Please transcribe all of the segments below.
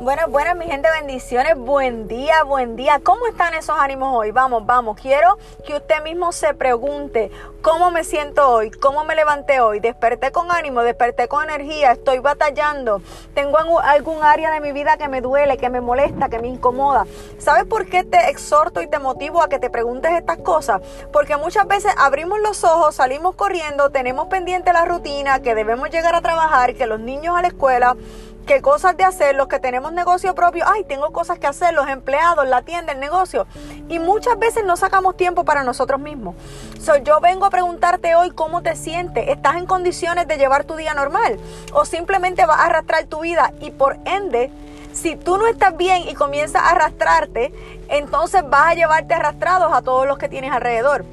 Buenas, buenas, mi gente, bendiciones. Buen día, buen día. ¿Cómo están esos ánimos hoy? Vamos, vamos. Quiero que usted mismo se pregunte cómo me siento hoy, cómo me levanté hoy. Desperté con ánimo, desperté con energía, estoy batallando. Tengo algún área de mi vida que me duele, que me molesta, que me incomoda. ¿Sabes por qué te exhorto y te motivo a que te preguntes estas cosas? Porque muchas veces abrimos los ojos, salimos corriendo, tenemos pendiente la rutina, que debemos llegar a trabajar, que los niños a la escuela que cosas de hacer, los que tenemos negocio propio, ay, tengo cosas que hacer, los empleados, la tienda, el negocio. Y muchas veces no sacamos tiempo para nosotros mismos. So, yo vengo a preguntarte hoy cómo te sientes. ¿Estás en condiciones de llevar tu día normal? ¿O simplemente vas a arrastrar tu vida y por ende, si tú no estás bien y comienzas a arrastrarte, entonces vas a llevarte arrastrados a todos los que tienes alrededor?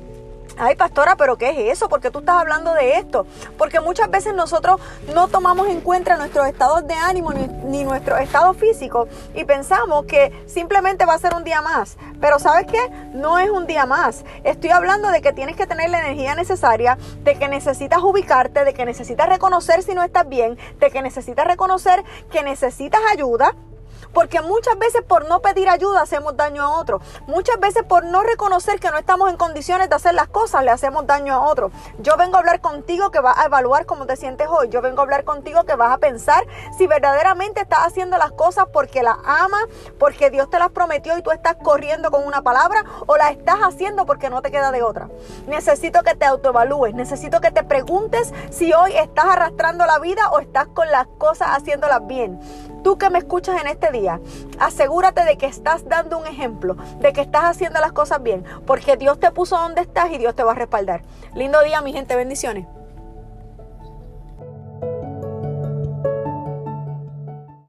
Ay, pastora, pero ¿qué es eso? ¿Por qué tú estás hablando de esto? Porque muchas veces nosotros no tomamos en cuenta nuestros estados de ánimo ni, nuestro estado físico y pensamos que simplemente va a ser un día más. Pero ¿sabes qué? No es un día más. Estoy hablando de que tienes que tener la energía necesaria, de que necesitas ubicarte, de que necesitas reconocer si no estás bien, de que necesitas reconocer que necesitas ayuda porque muchas veces por no pedir ayuda hacemos daño a otro. Muchas veces por no reconocer que no estamos en condiciones de hacer las cosas le hacemos daño a otro. Yo vengo a hablar contigo que vas a evaluar cómo te sientes hoy. Yo vengo a hablar contigo que vas a pensar si verdaderamente estás haciendo las cosas porque las amas, porque Dios te las prometió y tú estás corriendo con una palabra o las estás haciendo porque no te queda de otra. Necesito que te autoevalúes. Necesito que te preguntes si hoy estás arrastrando la vida o estás con las cosas haciéndolas bien. Tú que me escuchas en este día, asegúrate de que estás dando un ejemplo, de que estás haciendo las cosas bien, porque Dios te puso donde estás y Dios te va a respaldar. Lindo día, mi gente, bendiciones.